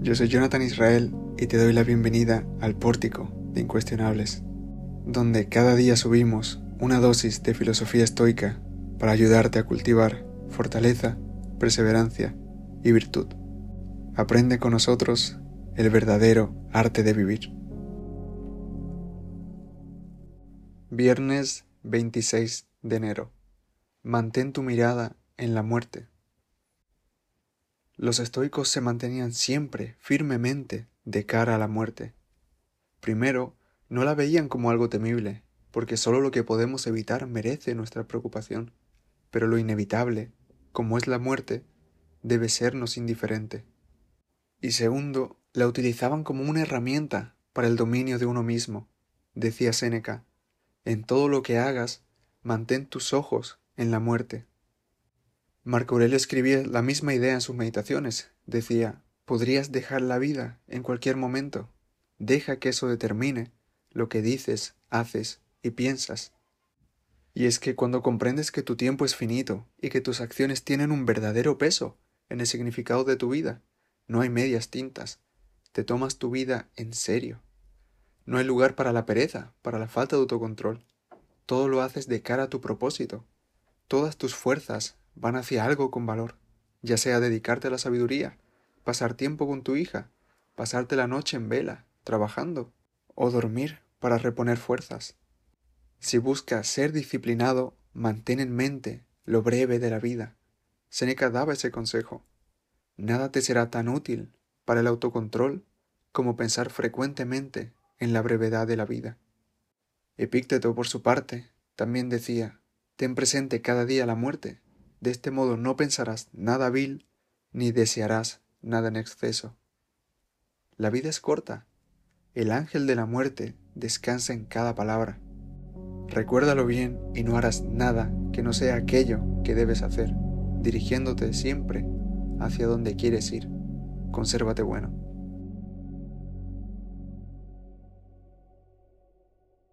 yo soy Jonathan Israel y te doy la bienvenida al Pórtico de Incuestionables, donde cada día subimos una dosis de filosofía estoica para ayudarte a cultivar fortaleza, perseverancia y virtud. Aprende con nosotros el verdadero arte de vivir. Viernes 26 de enero. Mantén tu mirada en la muerte. Los estoicos se mantenían siempre firmemente de cara a la muerte. Primero, no la veían como algo temible, porque solo lo que podemos evitar merece nuestra preocupación, pero lo inevitable, como es la muerte, debe sernos indiferente. Y segundo, la utilizaban como una herramienta para el dominio de uno mismo. Decía Séneca, en todo lo que hagas, mantén tus ojos en la muerte. Marco Aurelio escribía la misma idea en sus meditaciones. Decía, podrías dejar la vida en cualquier momento. Deja que eso determine lo que dices, haces y piensas. Y es que cuando comprendes que tu tiempo es finito y que tus acciones tienen un verdadero peso en el significado de tu vida, no hay medias tintas. Te tomas tu vida en serio. No hay lugar para la pereza, para la falta de autocontrol. Todo lo haces de cara a tu propósito. Todas tus fuerzas van hacia algo con valor, ya sea dedicarte a la sabiduría, pasar tiempo con tu hija, pasarte la noche en vela, trabajando, o dormir para reponer fuerzas. Si buscas ser disciplinado, mantén en mente lo breve de la vida. Seneca daba ese consejo. Nada te será tan útil para el autocontrol como pensar frecuentemente en la brevedad de la vida. Epícteto, por su parte, también decía, ten presente cada día la muerte, de este modo no pensarás nada vil ni desearás nada en exceso. La vida es corta. El ángel de la muerte descansa en cada palabra. Recuérdalo bien y no harás nada que no sea aquello que debes hacer, dirigiéndote siempre hacia donde quieres ir. Consérvate bueno.